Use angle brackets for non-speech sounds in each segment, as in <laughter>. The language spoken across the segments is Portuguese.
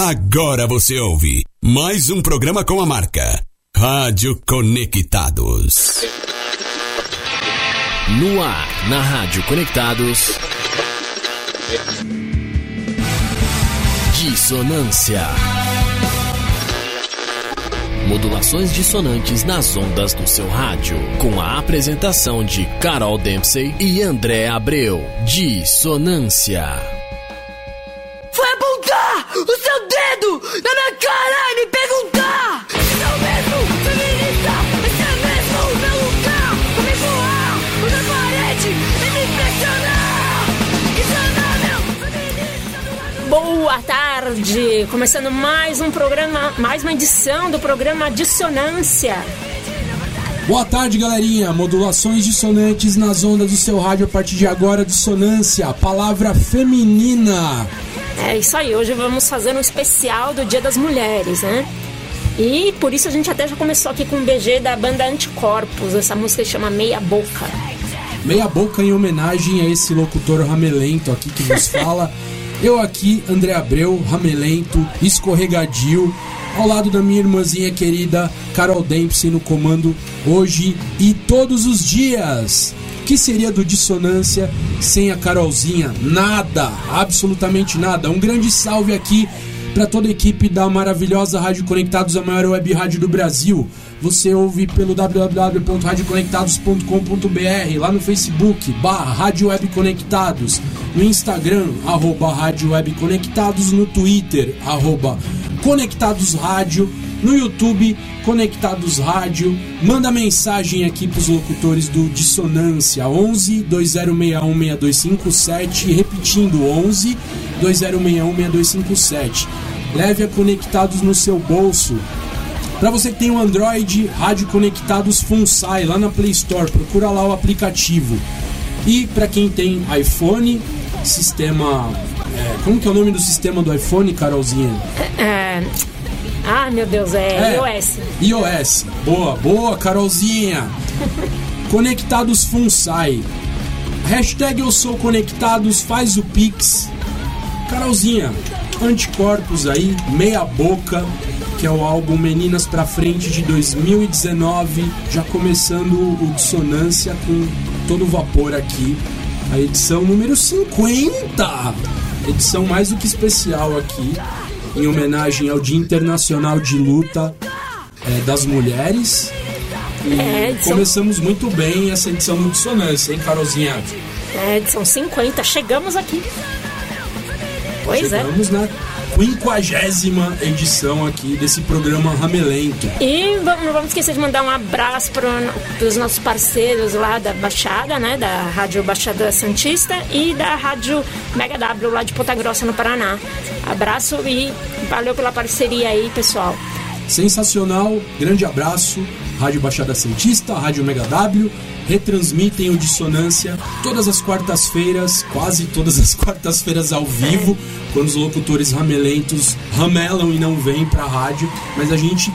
Agora você ouve mais um programa com a marca Rádio Conectados. No ar, na Rádio Conectados. Dissonância. Modulações dissonantes nas ondas do seu rádio. Com a apresentação de Carol Dempsey e André Abreu. Dissonância. O seu dedo na minha cara e me perguntar se eu mesmo feminista, esse é mesmo o meu lugar. Pra me voar na parede e me. Isso é meu lado Boa tarde! Começando mais um programa, mais uma edição do programa Dissonância. Boa tarde, galerinha. Modulações dissonantes nas ondas do seu rádio a partir de agora. Dissonância, palavra feminina. É isso aí, hoje vamos fazer um especial do Dia das Mulheres, né? E por isso a gente até já começou aqui com um BG da banda Anticorpos, essa música chama Meia Boca. Meia boca em homenagem a esse locutor ramelento aqui que nos fala. <laughs> Eu aqui, André Abreu, ramelento, escorregadio, ao lado da minha irmãzinha querida Carol Dempsey no comando hoje e todos os dias. Que seria do Dissonância sem a Carolzinha? Nada, absolutamente nada. Um grande salve aqui para toda a equipe da maravilhosa Rádio Conectados, a maior web rádio do Brasil. Você ouve pelo www.radioconectados.com.br, lá no Facebook, barra Rádio Web Conectados, no Instagram, arroba Rádio Web Conectados, no Twitter, arroba Conectados Rádio, no YouTube, Conectados Rádio. Manda mensagem aqui pros locutores do Dissonância, 11 2061 6257, repetindo, 11 2061 6257. Leve a Conectados no seu bolso. Para você que tem um Android, Rádio Conectados Funsai, lá na Play Store, procura lá o aplicativo. E para quem tem iPhone, sistema. é, como que é o nome do sistema do iPhone, Carolzinha? É... Ah, meu Deus, é, iOS. iOS. Boa, boa, Carolzinha. <laughs> Conectados Funsai. Hashtag eu sou conectados, faz o Pix. Carolzinha, anticorpos aí, meia boca, que é o álbum Meninas pra Frente de 2019, já começando o Dissonância com todo o vapor aqui. A edição número 50! Edição mais do que especial aqui, em homenagem ao Dia Internacional de Luta eh, das Mulheres. E É, edição- começamos muito bem essa edição do Dissonância, hein, Carolzinha? É, edição 50, chegamos aqui. Pois é. Chegamos na quinquagésima edição aqui desse programa Ramelento. E não vamos esquecer de mandar um abraço para os nossos parceiros lá da Baixada, né? Da Rádio Baixada Santista e da Rádio Mega W lá de Ponta Grossa, no Paraná. Abraço e valeu pela parceria aí, pessoal. Sensacional, grande abraço. Rádio Baixada Santista, Rádio Mega W, retransmitem o Dissonância todas as quartas-feiras, quase todas as quartas-feiras ao vivo, quando os locutores ramelentos ramelam e não vêm pra rádio, mas a gente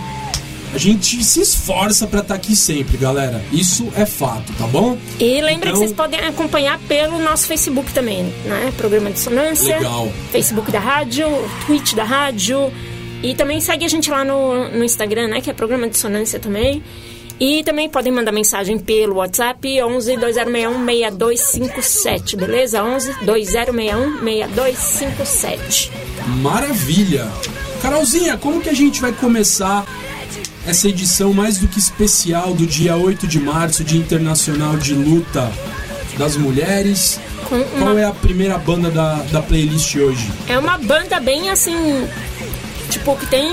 a gente se esforça pra estar aqui sempre, galera. Isso é fato, tá bom? E lembra Então- que vocês podem acompanhar pelo nosso Facebook também, né? Programa Dissonância. Legal. Facebook da rádio, Twitch da rádio. E também segue a gente lá no, no Instagram, né? Que é Programa Dissonância também. E também podem mandar mensagem pelo WhatsApp 11 2061 6257, beleza? 11 2061 6257. Maravilha! Carolzinha, como que a gente vai começar essa edição mais do que especial do dia 8 de março, Dia Internacional de Luta das Mulheres? Com Qual uma, é a primeira banda da, da playlist hoje? é uma banda bem assim. Tipo, que tem.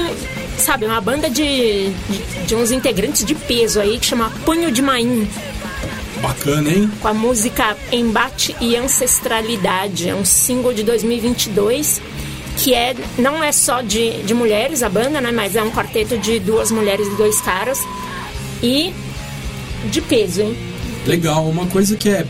Sabe, uma banda de, de, de uns integrantes de peso aí que chama Punho de Maim. Bacana, hein? com a música Embate e Ancestralidade. É um single de 2022 que é não é só de, de mulheres a banda, né? Mas é um quarteto de duas mulheres e dois caras e de peso, hein? Legal, uma coisa que é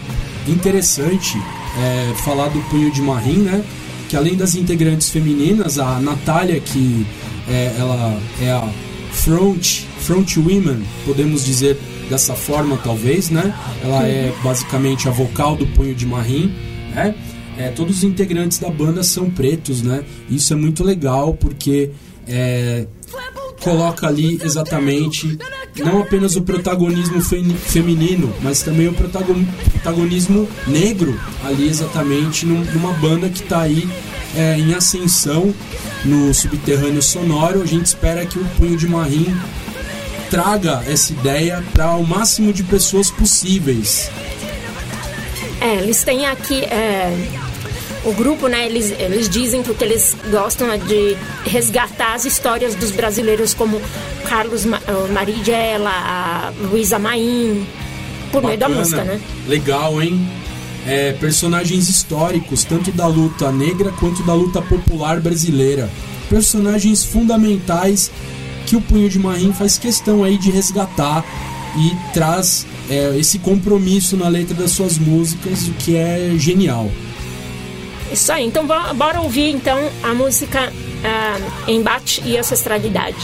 interessante é falar do Punho de Marim, né? Que além das integrantes femininas, a Natália, que é, ela é a front, front women, podemos dizer dessa forma talvez, né? Ela é basicamente a vocal do Punho de Marim, né? é, todos os integrantes da banda são pretos, né? Isso é muito legal porque é, coloca ali exatamente não apenas o protagonismo fe feminino, mas também o protagonismo negro ali exatamente numa banda que está aí é, em ascensão no subterrâneo sonoro. A gente espera que o Punho de Marim traga essa ideia para o máximo de pessoas possíveis. É, eles têm aqui é, o grupo, né? Eles, eles dizem que o que eles gostam é de resgatar as histórias dos brasileiros como Carlos Marighella, a Luísa Maim, por Bacana. meio da música, né? Legal, hein? É, personagens históricos, tanto da luta negra quanto da luta popular brasileira. Personagens fundamentais que o Punho de Marim faz questão aí de resgatar e traz é, esse compromisso na letra das suas músicas, o que é genial. Isso aí, então bora ouvir então a música uh, Embate e Ancestralidade.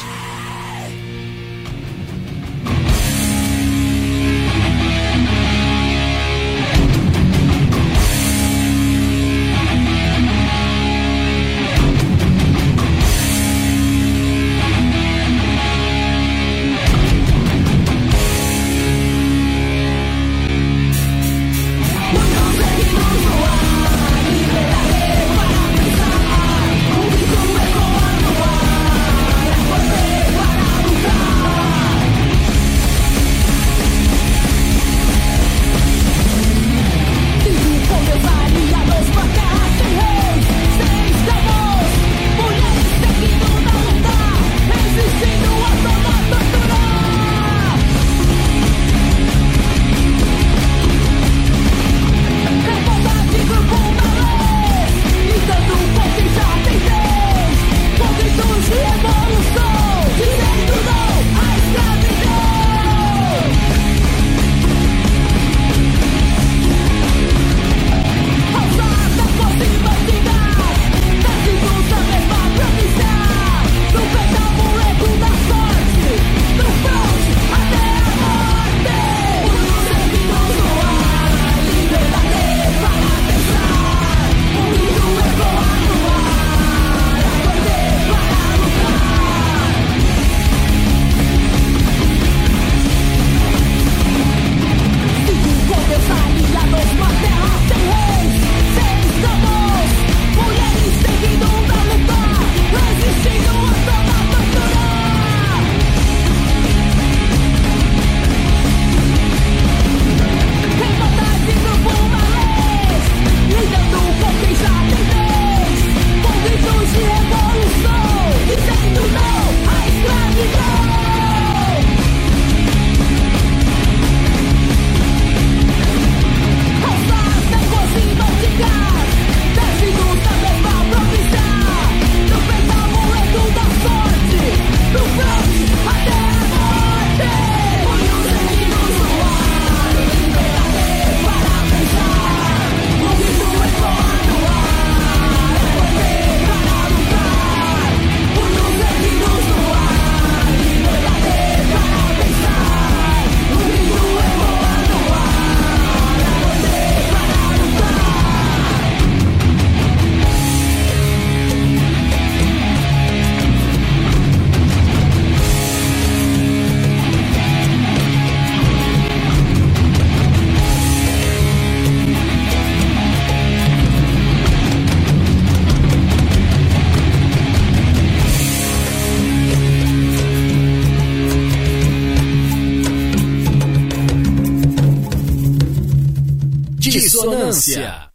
Dissonância.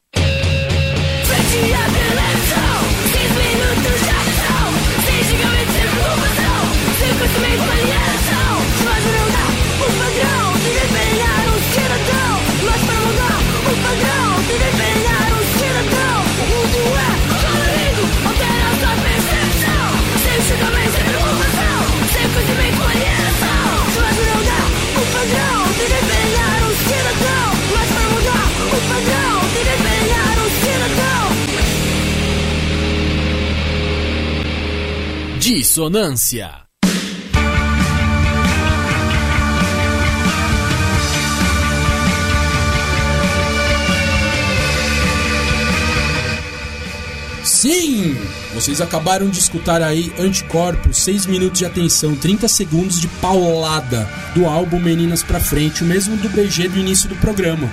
Dissonância. Sim! Vocês acabaram de escutar aí Anticorpos, 6 minutos de atenção, 30 segundos de paulada do álbum Meninas Pra Frente, o mesmo do BG do início do programa.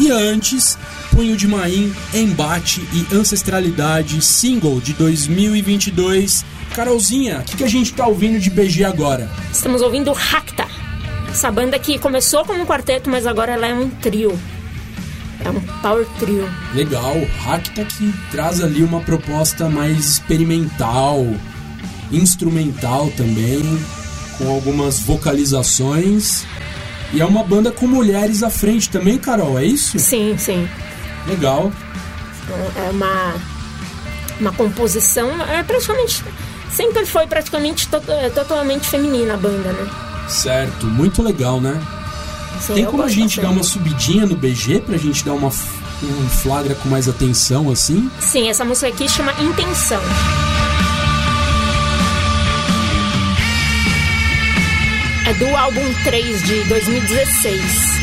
E antes, Punho de Maim, Embate e Ancestralidade, single de 2022. Carolzinha, o que, que a gente tá ouvindo de BG agora? Estamos ouvindo Racta. Essa banda que começou como um quarteto, mas agora ela é um trio. É um power trio. Legal, Racta que traz ali uma proposta mais experimental, instrumental também, com algumas vocalizações. E é uma banda com mulheres à frente também, Carol, é isso? Sim, sim. Legal. É uma, uma composição. É praticamente. Sempre foi praticamente to- é, totalmente feminina a banda, né? Certo, muito legal, né? Sim, Tem como a gente dar uma subidinha no BG pra gente dar uma, um flagra com mais atenção assim? Sim, essa música aqui chama Intenção. É do álbum 3 de 2016.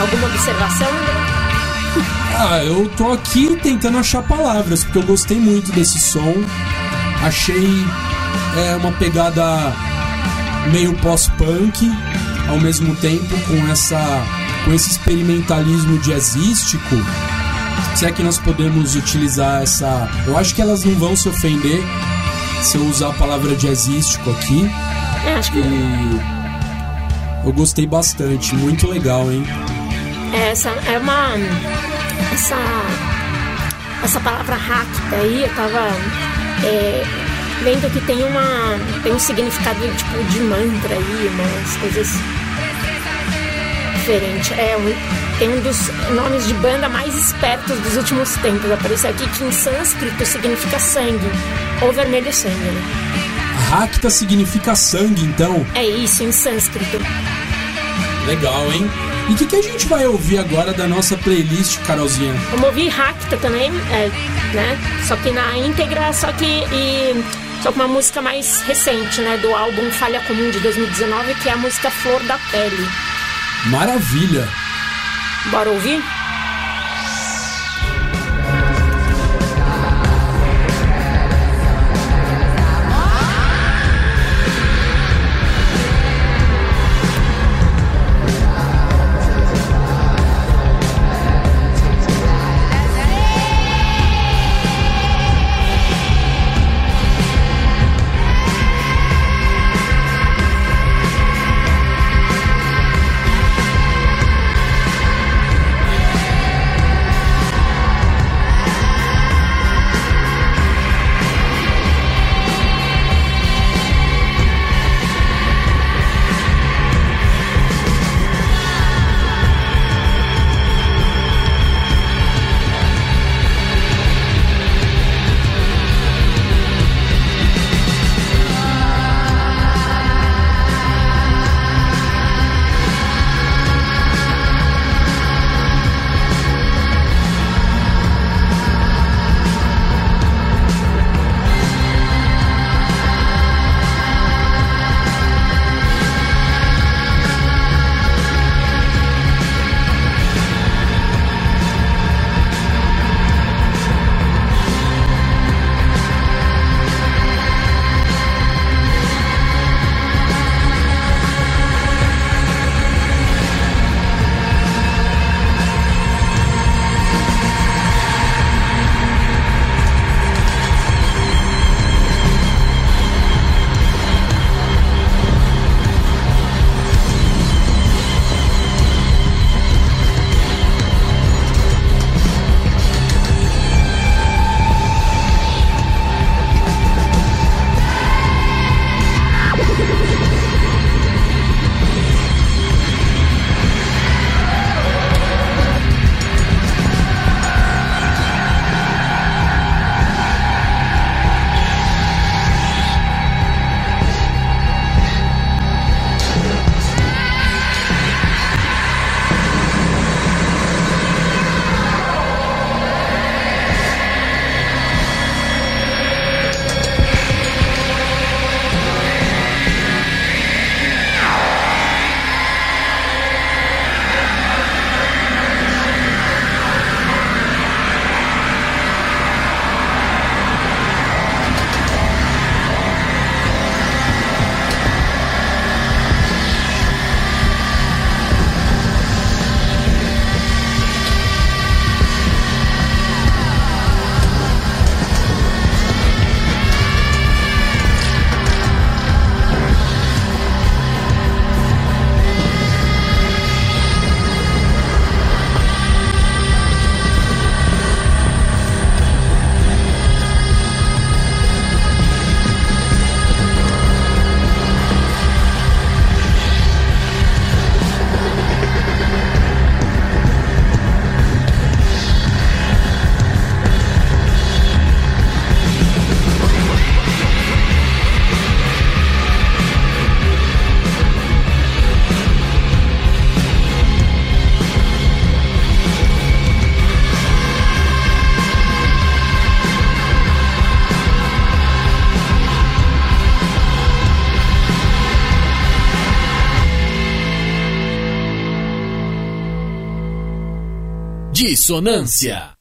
Alguma observação? Ah, eu tô aqui tentando achar palavras, porque eu gostei muito desse som. Achei é, uma pegada meio pós-punk, ao mesmo tempo com essa com esse experimentalismo jazzístico. Se é que nós podemos utilizar essa. Eu acho que elas não vão se ofender se eu usar a palavra jazzístico aqui. É, acho que E eu gostei bastante, muito legal, hein? Essa é uma. Essa. Essa palavra racta aí, eu tava é, vendo que tem uma. Tem um significado tipo de mantra aí, umas coisas diferentes. É um, tem um dos nomes de banda mais espertos dos últimos tempos. Apareceu aqui que em sânscrito significa sangue. Ou vermelho sangue, né? Racta significa sangue, então. É isso, em sânscrito. Legal, hein? E o que, que a gente vai ouvir agora da nossa playlist, Carolzinha? Vamos ouvir Racta também, é, né? Só que na íntegra, só que e, só com uma música mais recente, né? Do álbum Falha Comum de 2019, que é a música Flor da Pele. Maravilha! Bora ouvir? Dissonância.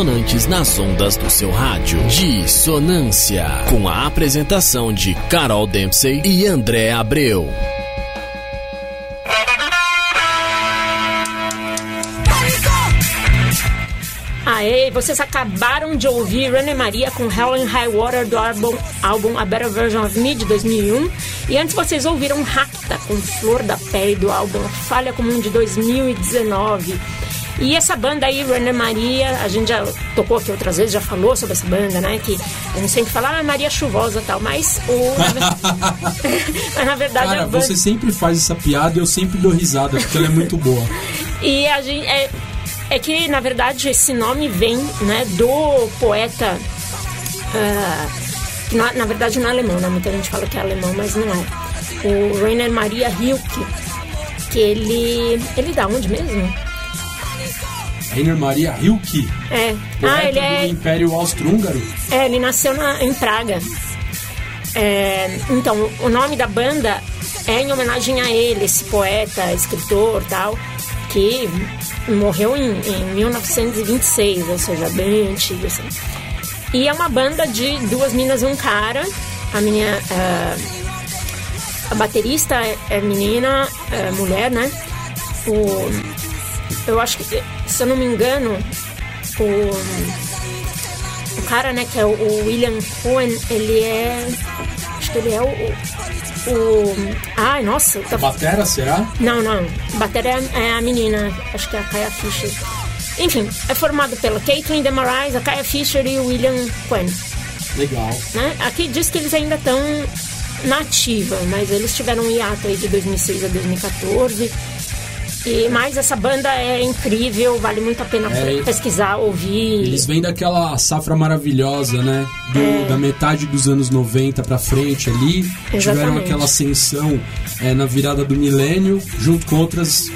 Dissonantes nas ondas do seu rádio. Dissonância. Com a apresentação de Carol Dempsey e André Abreu. Aê, vocês acabaram de ouvir René Maria com Hell and High Water do álbum, álbum A Better Version of Me de 2001. E antes vocês ouviram Racta com Flor da Pele do álbum Falha Comum de 2019. E essa banda aí, René Maria, a gente já tocou aqui outras vezes, já falou sobre essa banda, né? Que a gente sempre fala, ah, Maria Chuvosa e tal, mas o. <laughs> mas na verdade Cara, banda. você sempre faz essa piada e eu sempre dou risada, porque ela é muito boa. <laughs> E a gente. É, é que, na verdade, esse nome vem né, do poeta. ah, que na, na verdade não é alemão, né? Muita gente fala que é alemão, mas não é. O Rainer Maria Rilke. Que ele. Ele da onde mesmo? Rainer Maria Rilke, É. poeta Ah, ele é. do Império Austro-Húngaro. É, ele nasceu na- em Praga. É, então, o nome da banda é em homenagem a ele, esse poeta, escritor tal, que morreu em, em 1926, ou seja, bem antigo. Assim. E é uma banda de duas minas e um cara. A minha. eh, a baterista é, é menina, é mulher, né? O, eu acho que, se eu não me engano, o, o cara, né, que é o, William Cohen, ele é. Acho que ele é o. o, ai, nossa, tá Batera, será? não, não. Bateria é a menina, acho que é a Kaya Fisher. Enfim, é formado pela Caitlyn Demarais, a Kaya Fisher e o William Quinn. Legal. Né? Aqui diz que eles ainda estão na ativa, mas eles tiveram um hiato aí de 2006 a 2014. E, mas essa banda é incrível, vale muito a pena É, pesquisar, ouvir. Eles vêm daquela safra maravilhosa, né? Do- Da metade dos anos 90 pra frente ali. Tiveram Exatamente. aquela ascensão é, na virada do milênio, junto com outras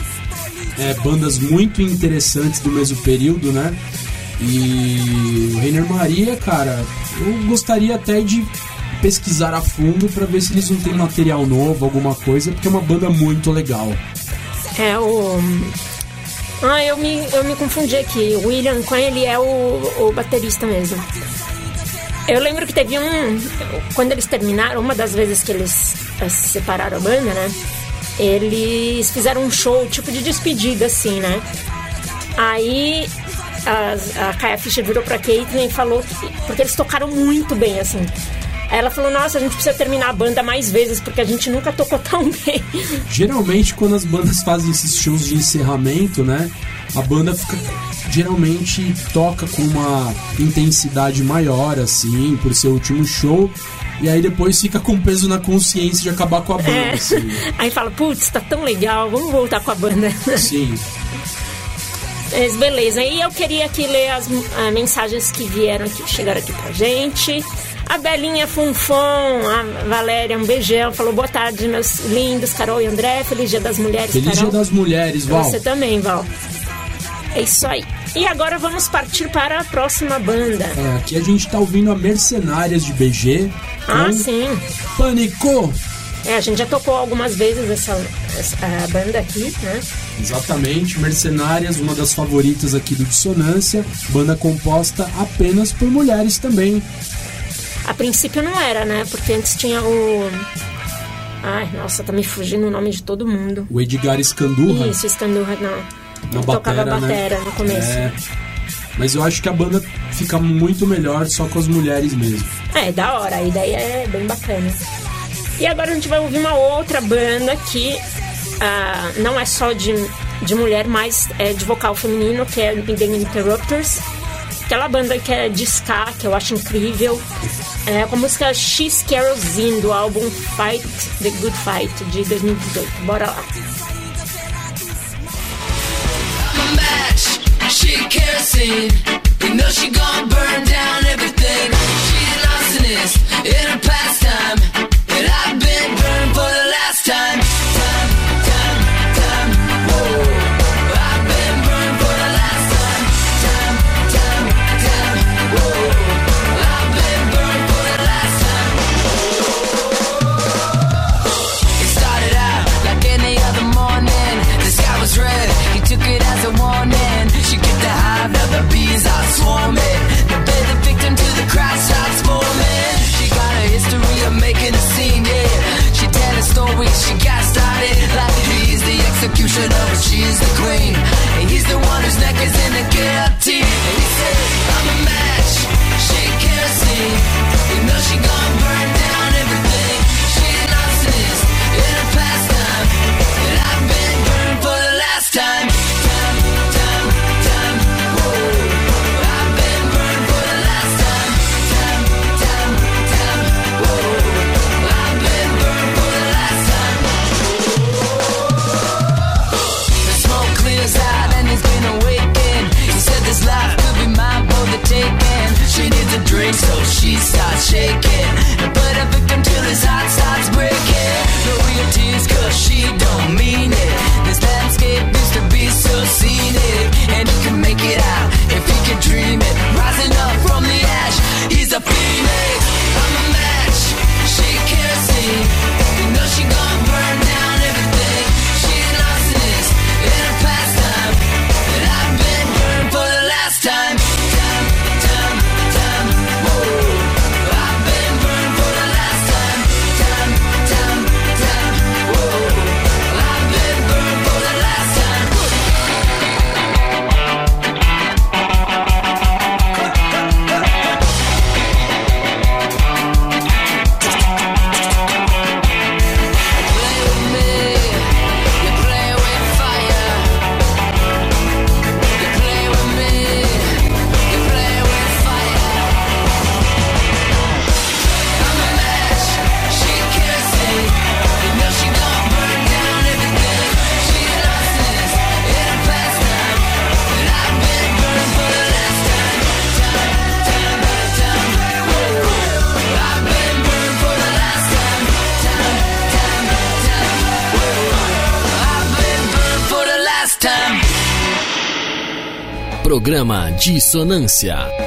é, bandas muito interessantes do mesmo período, né? E o Reiner Maria, cara, eu gostaria até de pesquisar a fundo pra ver se eles não têm material novo, alguma coisa, porque é uma banda muito legal. É o. Ah, eu me, eu me confundi aqui. O William Quinn, ele é o, o baterista mesmo. Eu lembro que teve um. Quando eles terminaram, uma das vezes que eles eh, separaram a banda, né? Eles fizeram um show tipo de despedida, assim, né? Aí as- a Kaya Fischer virou pra Caitlyn e falou que. Porque eles tocaram muito bem, assim. Ela falou: Nossa, a gente precisa terminar a banda mais vezes, porque a gente nunca tocou tão bem. Geralmente, quando as bandas fazem esses shows de encerramento, né? A banda fica. Geralmente toca com uma intensidade maior, assim, por ser o último show. E aí depois fica com peso na consciência de acabar com a banda, É. assim. <laughs> Aí fala, putz, tá tão legal, vamos voltar com a banda. Sim. Mas beleza, e eu queria aqui ler as ah, mensagens que vieram aqui, chegaram aqui pra gente. A Belinha Funfon, a Valéria, um beijão, falou boa tarde, meus lindos, Carol e André, feliz dia das mulheres, Feliz Carol. Dia das Mulheres, Val. Você também, Val. É isso aí. E agora vamos partir para a próxima banda. É, aqui a gente tá ouvindo a Mercenárias de BG. Ah, sim. Pânico! É, a gente já tocou algumas vezes essa, essa banda aqui, né? Exatamente, Mercenárias, uma das favoritas aqui do Dissonância, banda composta apenas por mulheres também. A princípio não era, né? Porque antes tinha o. Ai, nossa, tá me fugindo o nome de todo mundo. O Edgar Escandurra, Isso, Scandurra não. na tocava batera, batera né? no começo. É. Mas eu acho que a banda fica muito melhor só com as mulheres mesmo. É, da hora, a ideia é bem bacana. E agora a gente vai ouvir uma outra banda que ah, não é só de, de mulher, mas é de vocal feminino, que é The Interrupters. Aquela banda que é de ska, que eu acho incrível. É com a música She's Kerosene, do álbum Fight the Good Fight, de 2018. Bora lá. Time, Programa Dissonância.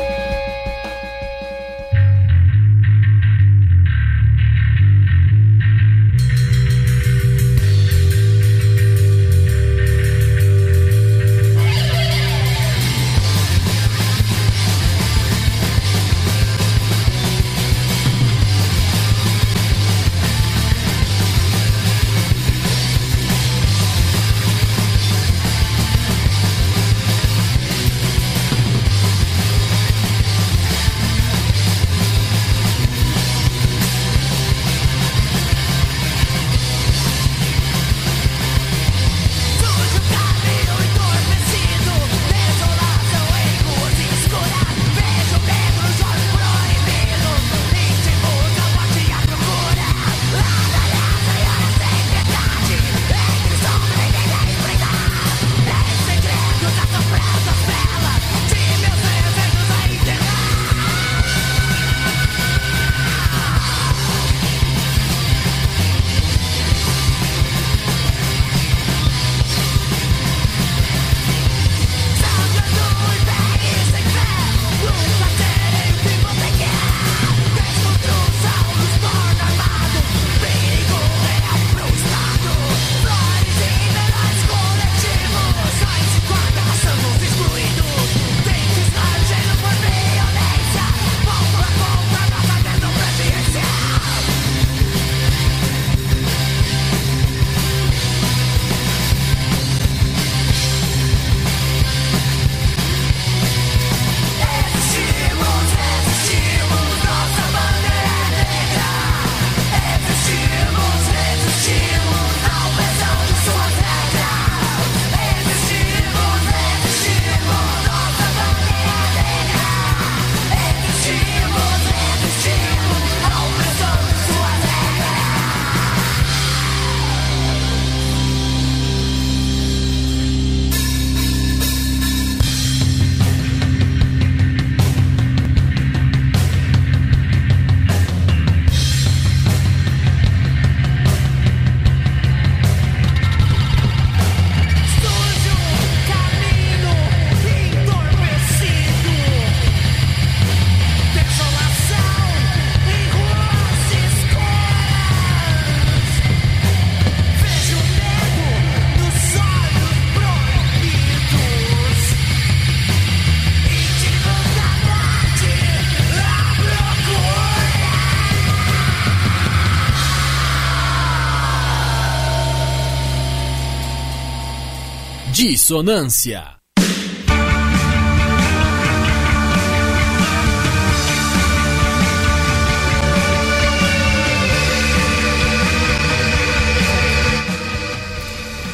Dissonância.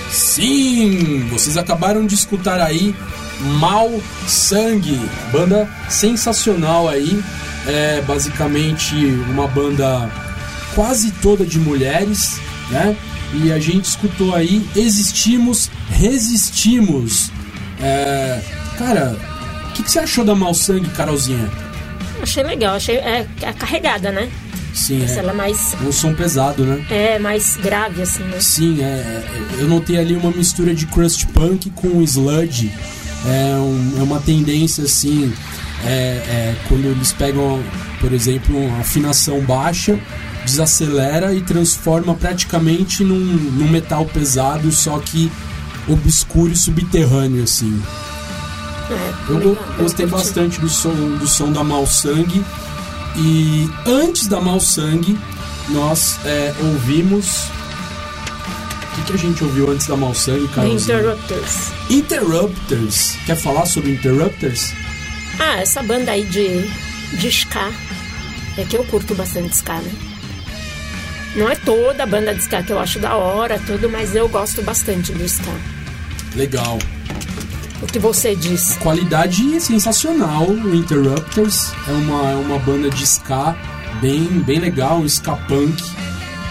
Sim, vocês acabaram de escutar aí Mal Sangue, banda sensacional aí, é basicamente uma banda quase toda de mulheres, né? E a gente escutou aí Existimos, Resistimos. É, cara, o que, que você achou da Mal Sangue, Carolzinha? Achei legal, achei é, é carregada, né? Sim, Essa é ela é mais, um som pesado, né? é mais grave, assim, né? Sim, é, é, eu notei ali uma mistura de crust punk com sludge. É, um- é uma tendência assim, é, é, quando eles pegam, por exemplo, uma afinação baixa, desacelera e transforma praticamente num, num metal pesado, só que obscuro e subterrâneo assim. É, Eu legal, gostei bastante do som, do som da Mal Sangue. E antes da Mal Sangue, nós é, ouvimos. O que, que a gente ouviu antes da Mal Sangue, Carolzinha? Interrupters. Interrupters. Quer falar sobre Interrupters? Ah, essa banda aí de, de ska. É que eu curto bastante ska, né? Não é toda a banda de ska que eu acho da hora, tudo, mas eu gosto bastante do ska. Legal. O que você diz? Qualidade sensacional. O Interrupters é uma, é uma banda de ska bem, bem legal, um ska punk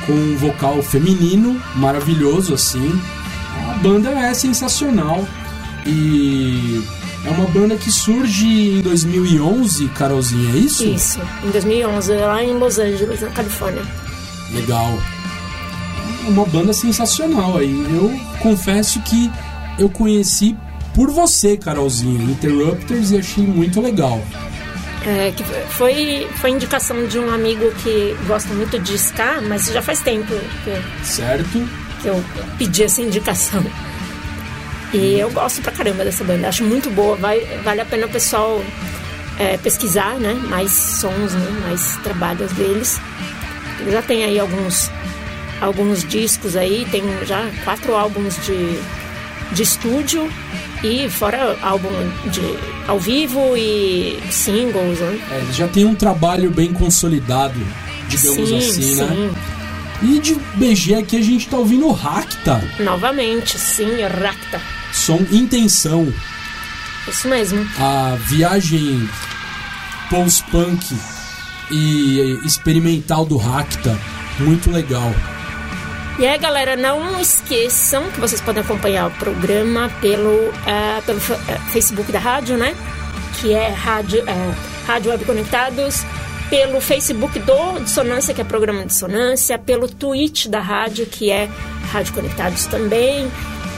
com um vocal feminino maravilhoso assim. A banda é sensacional e é uma banda que surge em 2011, Carolzinha, é isso? Isso, em 2011, lá em Los Angeles, na Califórnia. Legal. Uma banda sensacional aí. Eu confesso que eu conheci por você, Carolzinha, Interrupters, e achei muito legal. É, que foi, foi indicação de um amigo que gosta muito de ska, mas já faz tempo que, eu- Certo? que eu pedi essa indicação. E eu gosto pra caramba dessa banda, acho muito boa, vai, vale a pena o pessoal é, pesquisar, né? Mais sons, né? mais trabalhos deles. Já tem aí alguns, alguns discos aí, tem já quatro álbuns de, de estúdio e fora álbum de ao vivo e singles, né? É, ele já tem um trabalho bem consolidado, digamos sim, assim, né? sim. E de BG aqui a gente tá ouvindo o Racta, Novamente, sim, Racta. som Intenção, Isso mesmo. a viagem post-punk e experimental do Racta, muito legal. E aí, galera, não esqueçam que vocês podem acompanhar o programa pelo, eh, pelo eh, Facebook da rádio, né? Que é Rádio, eh, rádio Web Conectados. Pelo Facebook do Dissonância, que é programa Dissonância. Pelo Twitch da rádio, que é Rádio Conectados também.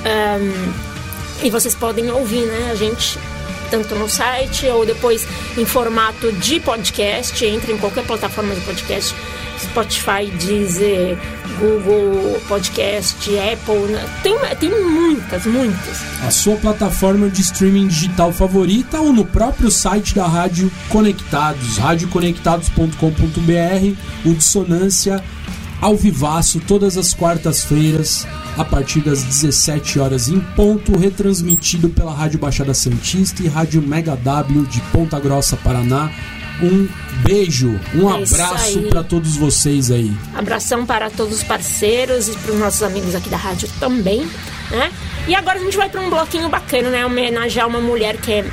Ahn, e vocês podem ouvir, né? A gente tanto no site ou depois em formato de podcast. Entre em qualquer plataforma de podcast. Spotify, Deezer, Google Podcast, Apple. né? Tem, tem muitas, muitas. A sua plataforma de streaming digital favorita ou no próprio site da Rádio Conectados, radioconectados.com.br, o Dissonância ao vivaço todas as quartas-feiras a partir das 17 horas em ponto, retransmitido pela Rádio Baixada Santista e Rádio Mega W de Ponta Grossa, Paraná. Um beijo, um É abraço para todos vocês aí. Abração para todos os parceiros e para os nossos amigos aqui da rádio também, né? E agora a gente vai para um bloquinho bacana, né? Homenagear uma mulher que é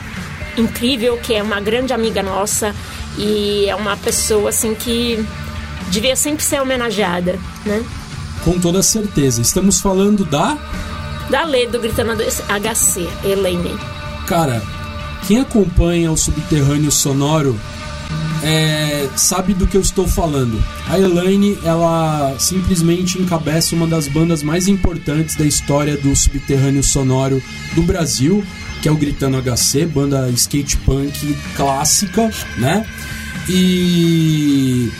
incrível, que é uma grande amiga nossa e é uma pessoa assim que devia sempre ser homenageada, né? Com toda certeza. Estamos falando da Da Lê do Gritando HC, Elaine. Cara, quem acompanha o Subterrâneo Sonoro é, sabe do que eu estou falando. A Elaine, ela simplesmente encabeça uma das bandas mais importantes da história do Subterrâneo Sonoro do Brasil, que é o Gritando HC, banda skate punk clássica, né? E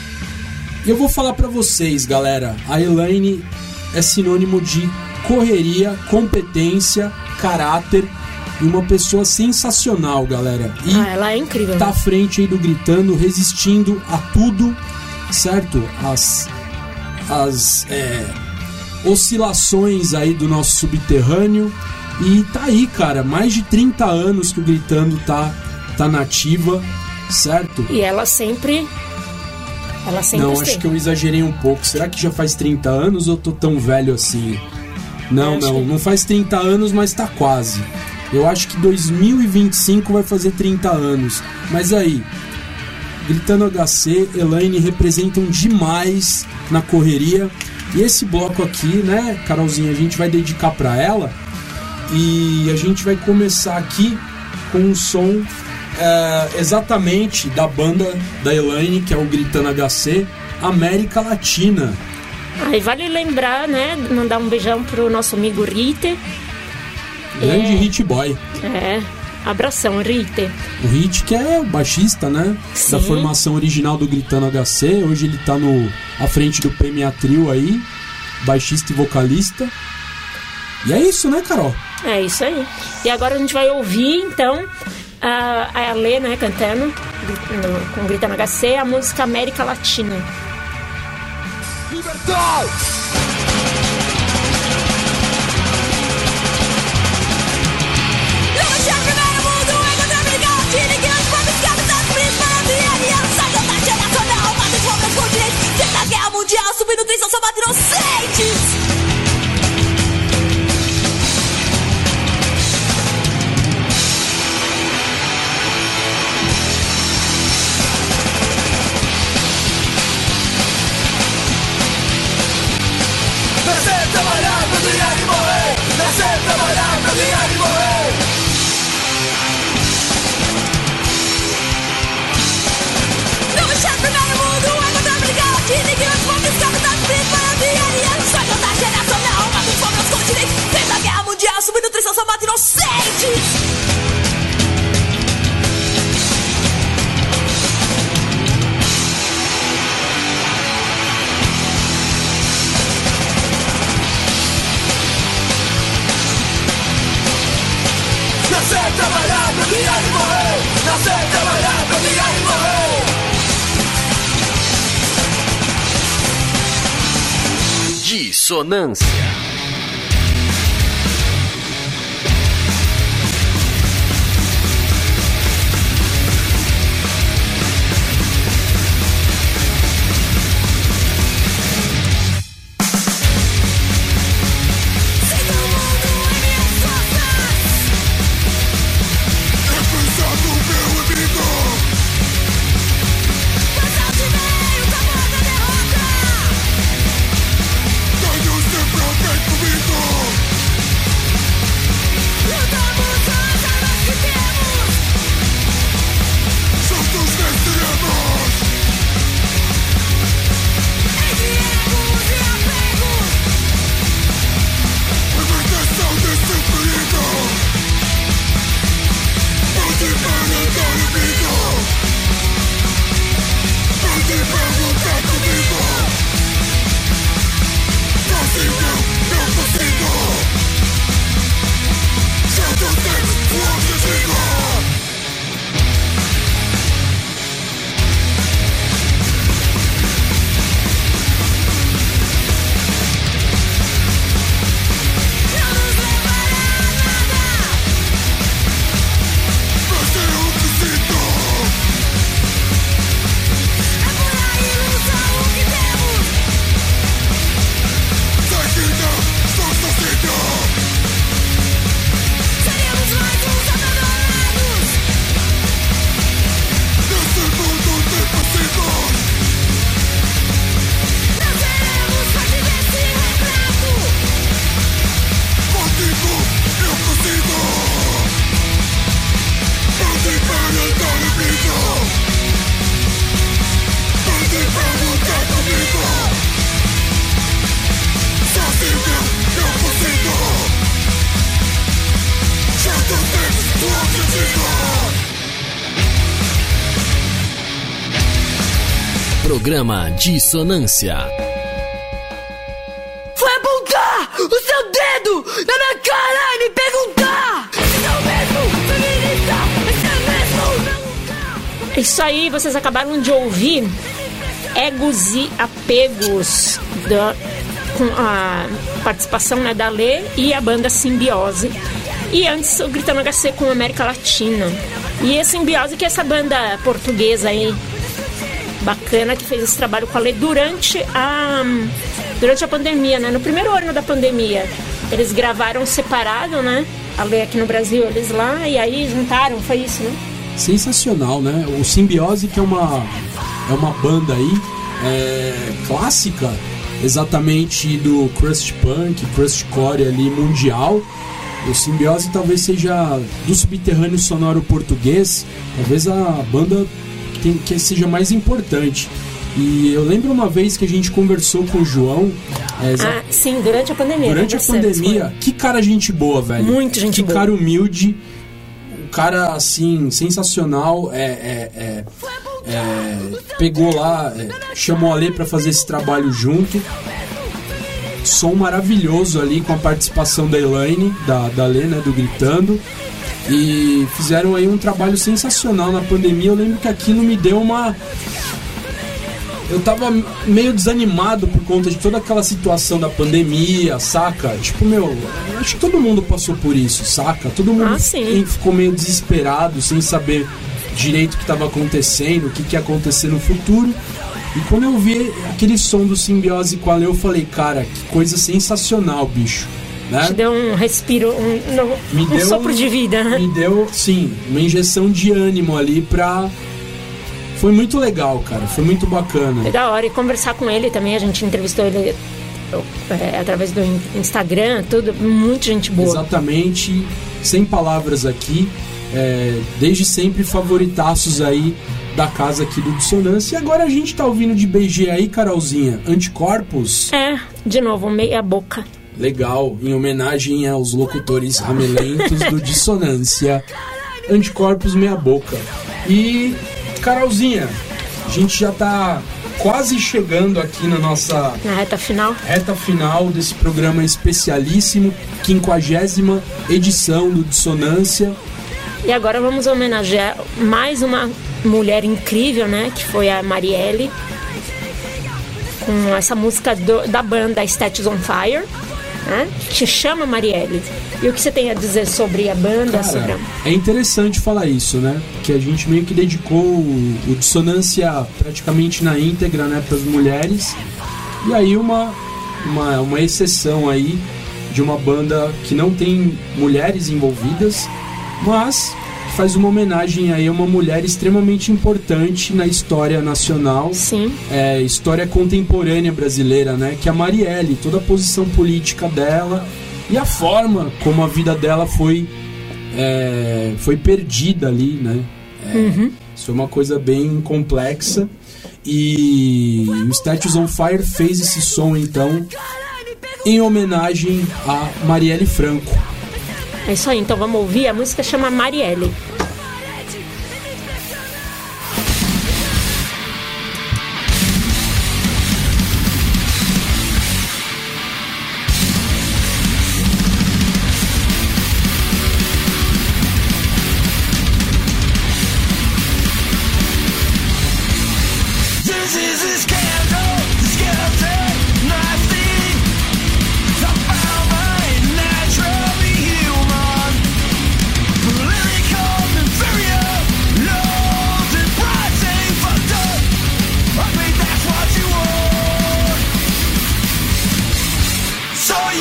eu vou falar pra vocês, galera. A Elaine é sinônimo de correria, competência, caráter e uma pessoa sensacional, galera. E Ah, ela é incrível. tá à né? frente aí do gritando, resistindo a tudo, certo? As as é, oscilações aí do nosso subterrâneo e tá aí, cara, mais de 30 anos que o gritando tá tá nativa, certo? E ela sempre. Ela sempre Não, esteve. acho que eu exagerei um pouco. Será que já faz 30 anos ou eu tô tão velho assim? Não, não, que- não faz 30 anos, mas tá quase. Eu acho que 2025 vai fazer 30 anos. Mas aí, Gritando HC, Elaine representam demais na correria. E esse bloco aqui, né, Carolzinha, a gente vai dedicar pra ela. E a gente vai começar aqui com um som é, exatamente da banda da Elaine, que é o Gritando HC, América Latina. Aí vale lembrar, né? Mandar um beijão pro nosso amigo Rite. Grande É. hit boy. É. Abração, Rite. O Hit, que é o baixista, né? Da Sim. formação original do Gritando HC. Hoje ele tá no, à frente do PMA Trio aí. Baixista e vocalista. E é isso, né, Carol? É isso aí. E agora a gente vai ouvir, então, a, a Alê, né, cantando, no- com Grita no HC, a música América Latina. Mundial, subnutrição só mata inocentes! A mundial, subnutrição só mata inocentes. Nascer, trabalhar, procriar e morrer Nascer, trabalhar, procriar e morrer Dissonância. Programa Dissonância. Foi apontar o seu dedo na minha cara e me perguntar Se o mesmo feminista, se é mesmo Isso aí, vocês acabaram de ouvir Egos e Apegos, da- com a participação né, da Lê e a banda Simbiose. E antes o Gritando HC com América Latina. E a Simbiose, que é essa banda portuguesa aí, bacana, que fez esse trabalho com a Lê durante a, durante a pandemia, né? No primeiro ano da pandemia. Eles gravaram separado, né? A Lê aqui no Brasil, eles lá, e aí juntaram, foi isso, né? sensacional, né? O Simbiose, que é uma, é uma banda aí é, clássica, exatamente do crust punk, crust core ali mundial. O Simbiose talvez seja do subterrâneo sonoro português, talvez a banda tem- que seja mais importante. E eu lembro uma vez que a gente conversou com o João, é, Ah, sim, durante a pandemia. durante a pandemia, que cara gente boa, velho. Muito gente que boa. cara humilde, um cara assim, sensacional. É, é, é, é, pegou lá, é, chamou a Lê pra fazer esse trabalho junto. Som maravilhoso ali com a participação da Elaine, da, da Lê, né, do Gritando. E fizeram aí um trabalho sensacional na pandemia. Eu lembro que aquilo me deu uma. Eu tava meio desanimado por conta de toda aquela situação da pandemia, saca? Tipo, meu, acho que todo mundo passou por isso, saca? Todo mundo Ah, ficou meio desesperado, sem saber direito o que estava acontecendo, o que, que ia acontecer no futuro. E quando eu vi aquele som do simbiose com a Lê, eu falei, cara, que coisa sensacional, bicho. Né? Te deu um respiro, um, no- Me um deu sopro de vida. Me deu, sim, uma injeção de ânimo ali pra. Foi muito legal, cara. Foi muito bacana. É da hora. E conversar com ele também, a gente entrevistou ele é, através do in- Instagram, tudo. Muita gente boa. Exatamente, sem palavras aqui. É, desde sempre favoritaços aí da casa aqui do Dissonância. E agora a gente tá ouvindo de BG aí, Carolzinha. Anticorpos. É, de novo, meia boca. Legal, em homenagem aos locutores ramelentos do Dissonância, Anticorpos Meia Boca. E, Carolzinha, a gente já tá quase chegando aqui na nossa Na reta final. reta final desse programa especialíssimo, quinquagésima edição do Dissonância. E agora vamos homenagear mais uma mulher incrível, né? Que foi a Marielle. Com essa música do- da banda Statues on Fire, né? Que chama Marielle. E o que você tem a dizer sobre a banda? sobre Cara, a... é interessante falar isso, né? Porque a gente meio que dedicou o, o Dissonância praticamente na íntegra, né, para as mulheres. E aí uma, uma, uma exceção aí de uma banda que não tem mulheres envolvidas, mas que faz uma homenagem aí a uma mulher extremamente importante na história nacional Sim, é, história contemporânea brasileira, né? Que é a Marielle, toda a posição política dela e a forma como a vida dela foi é, foi perdida ali, né? É, Isso foi uma coisa bem complexa e o Statues on Fire fez esse som então em homenagem a Marielle Franco. É isso aí. Então vamos ouvir. A música chama Marielle.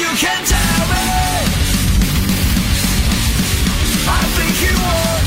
You can tell me. I think you are.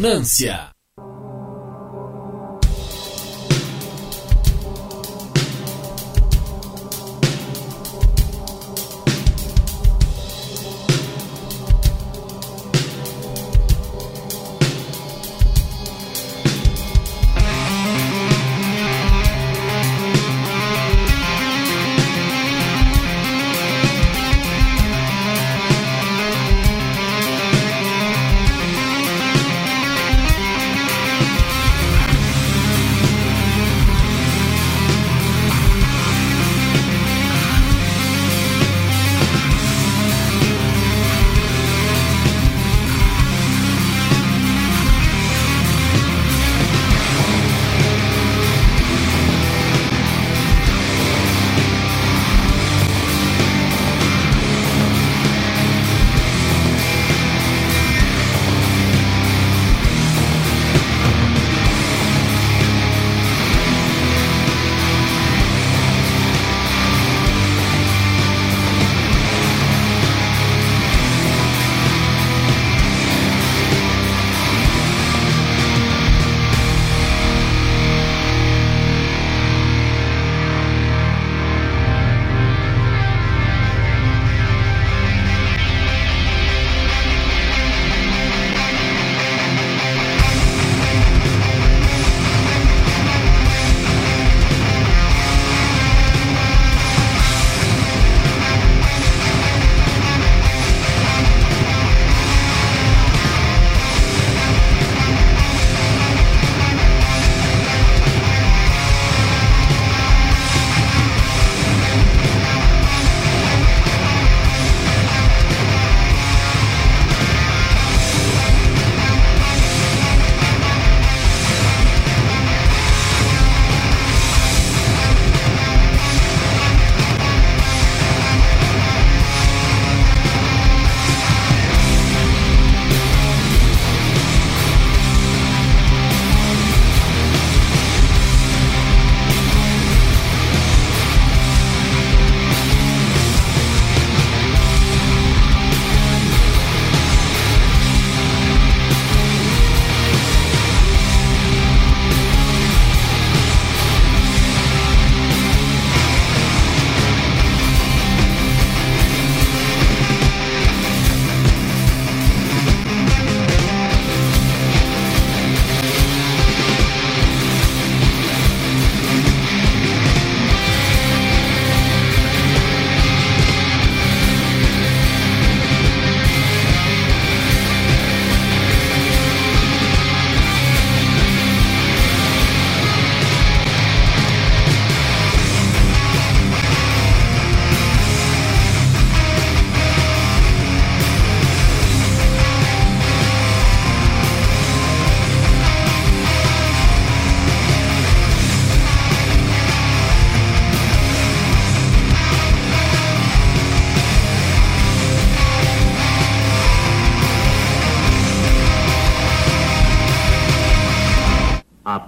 Dissonância.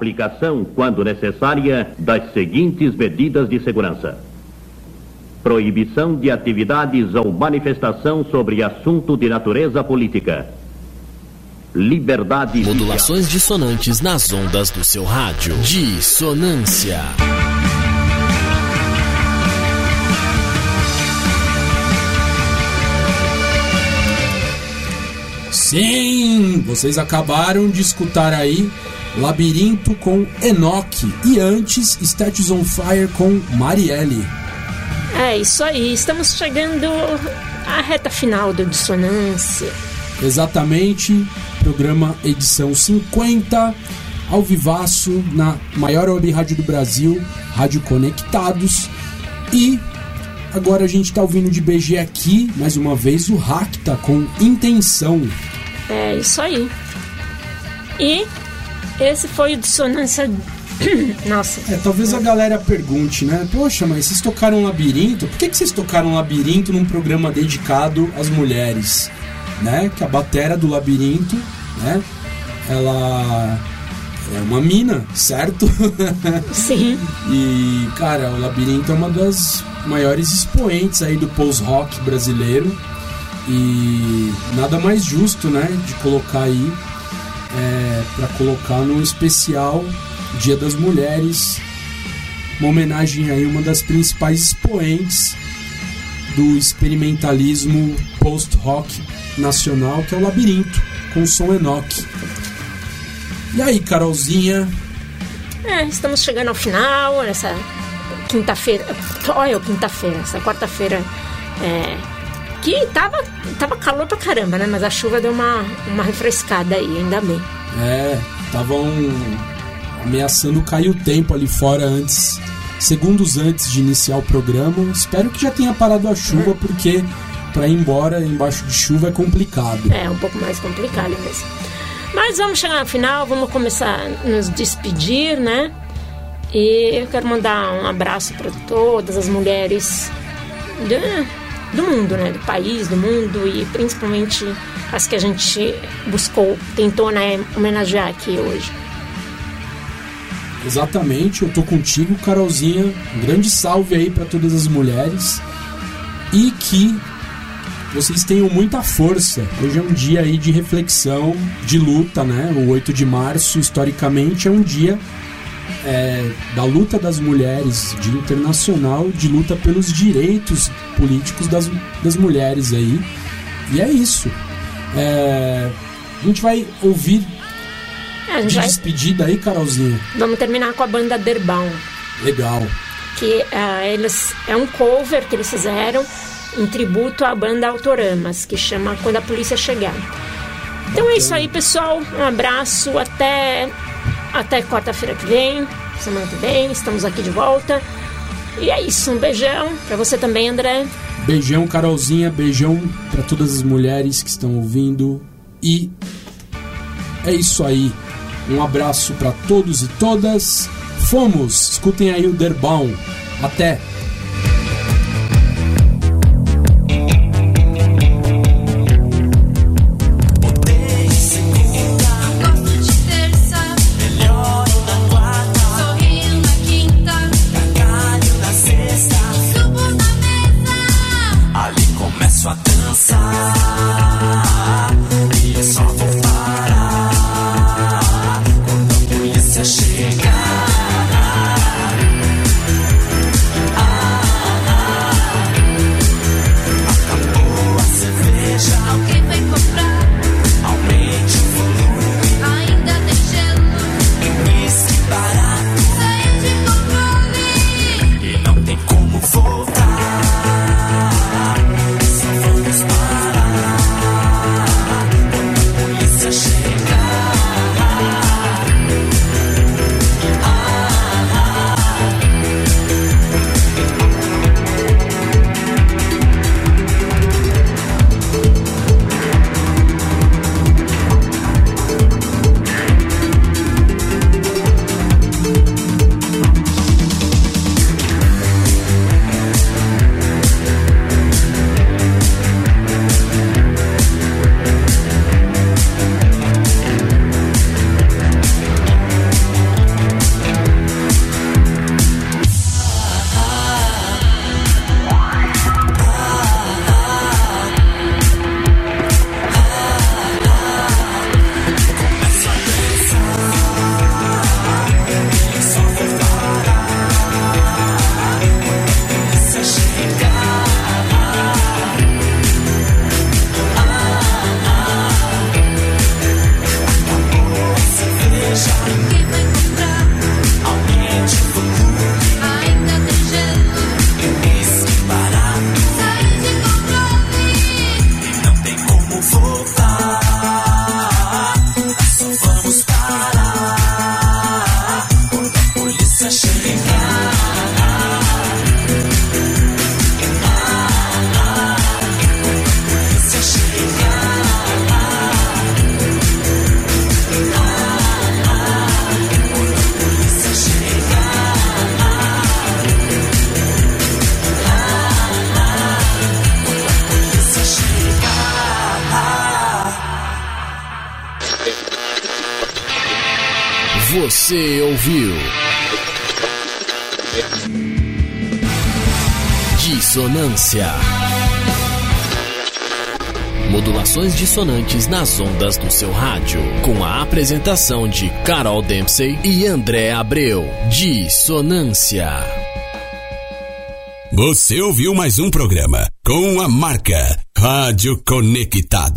Aplicação, quando necessária, das seguintes medidas de segurança: proibição de atividades ou manifestação sobre assunto de natureza política. Liberdade. Modulações dissonantes nas ondas do seu rádio. Dissonância. Sim, vocês acabaram de escutar aí Labirinto com Enoch e antes Statues on Fire com Marielle. É isso aí, estamos chegando à reta final do Dissonância. Exatamente, programa edição 50, ao vivaço na maior web rádio do Brasil, Rádio Conectados. E agora a gente tá ouvindo de BG aqui, mais uma vez, o Racta com Intenção. É isso aí. E esse foi o Dissonância. <clears throat> Nossa. É, talvez a galera pergunte, né? Poxa, mas vocês tocaram Labirinto? Por que, que vocês tocaram Labirinto num programa dedicado às mulheres? Né? Que a batera do Labirinto, né? Ela é uma mina, certo? <laughs> Sim. E, cara, o Labirinto é uma das maiores expoentes aí do post-rock brasileiro. E nada mais justo, né, de colocar aí é, para colocar no especial Dia das Mulheres, uma homenagem aí uma das principais expoentes do experimentalismo post-rock nacional, que é o Labirinto, com o som Enoch. E aí, Carolzinha? É, estamos chegando ao final, nessa quinta-feira. Olha, quinta-feira, essa quarta-feira. É, que tava, tava calor pra caramba, né? Mas a chuva deu uma, uma refrescada aí, ainda bem. É, estavam ameaçando cair o tempo ali fora antes, segundos antes de iniciar o programa. Espero que já tenha parado a chuva, porque para ir embora embaixo de chuva é complicado. É, um pouco mais complicado mesmo. Mas vamos chegar no final, vamos começar a nos despedir, né? E eu quero mandar um abraço para todas as mulheres do, do mundo, né? Do país, do mundo e principalmente as que a gente buscou, tentou, né, homenagear aqui hoje. Exatamente, eu tô contigo, Carolzinha. Um grande salve aí para todas as mulheres e que vocês tenham muita força. Hoje é um dia aí de reflexão, de luta, né? O 8 de março, historicamente, é um dia é, da luta das mulheres, dia internacional de luta pelos direitos políticos das, das mulheres aí. E é isso. É, a gente vai ouvir É, de vai- despedida aí, Carolzinha. Vamos terminar com a banda Derbaum. Legal. que ah, eles é um cover que eles fizeram em tributo à banda Autoramas, que chama Quando a Polícia Chegar. Então é isso aí, pessoal. Um abraço até até quarta-feira que vem, semana que vem, estamos aqui de volta. E é isso, um beijão pra você também, André. Beijão, Carolzinha. Beijão para todas as mulheres que estão ouvindo. E é isso aí. Um abraço para todos e todas. Fomos. Escutem aí o Derbaum. Até. Dissonantes nas ondas do seu rádio. Com a apresentação de Carol Dempsey e André Abreu. Dissonância. Você ouviu mais um programa com a marca Rádio Conectados.